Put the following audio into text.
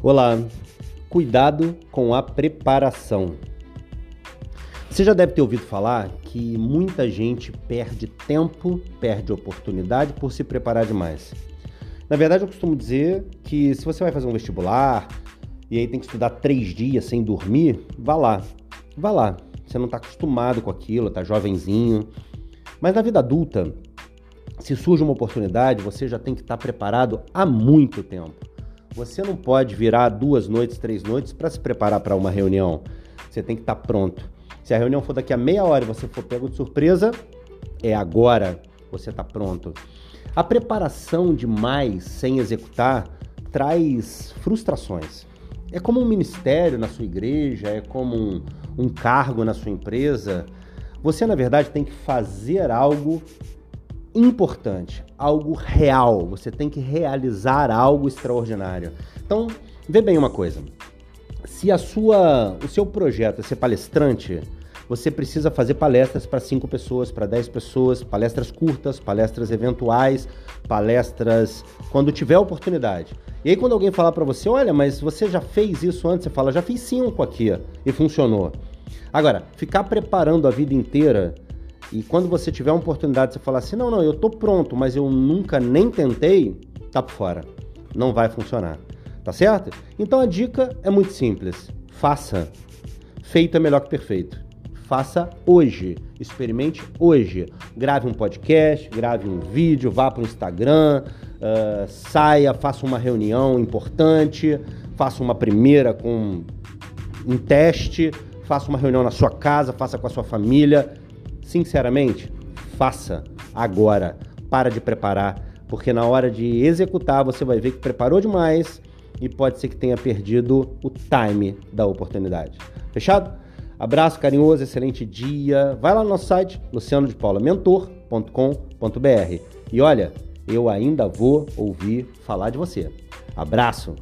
Olá, cuidado com a preparação. Você já deve ter ouvido falar que muita gente perde tempo, perde oportunidade por se preparar demais. Na verdade, eu costumo dizer que se você vai fazer um vestibular e aí tem que estudar três dias sem dormir, vá lá, vá lá. Você não está acostumado com aquilo, está jovenzinho. Mas na vida adulta, se surge uma oportunidade, você já tem que estar tá preparado há muito tempo. Você não pode virar duas noites, três noites para se preparar para uma reunião. Você tem que estar tá pronto. Se a reunião for daqui a meia hora e você for pego de surpresa, é agora. Você está pronto. A preparação demais sem executar traz frustrações. É como um ministério na sua igreja, é como um, um cargo na sua empresa. Você, na verdade, tem que fazer algo importante, algo real. Você tem que realizar algo extraordinário. Então, vê bem uma coisa. Se a sua, o seu projeto é ser palestrante, você precisa fazer palestras para 5 pessoas, para 10 pessoas, palestras curtas, palestras eventuais, palestras quando tiver oportunidade. E aí quando alguém falar para você, olha, mas você já fez isso antes, você fala, já fiz cinco aqui e funcionou. Agora, ficar preparando a vida inteira e quando você tiver uma oportunidade, você falar assim: não, não, eu tô pronto, mas eu nunca nem tentei, tá por fora. Não vai funcionar. Tá certo? Então a dica é muito simples: faça. Feito é melhor que perfeito. Faça hoje. Experimente hoje. Grave um podcast, grave um vídeo, vá para o Instagram, uh, saia, faça uma reunião importante, faça uma primeira com um teste, faça uma reunião na sua casa, faça com a sua família Sinceramente, faça agora. Para de preparar, porque na hora de executar você vai ver que preparou demais e pode ser que tenha perdido o time da oportunidade. Fechado? Abraço carinhoso, excelente dia. Vai lá no nosso site, lucianodepaulamentor.com.br. E olha, eu ainda vou ouvir falar de você. Abraço!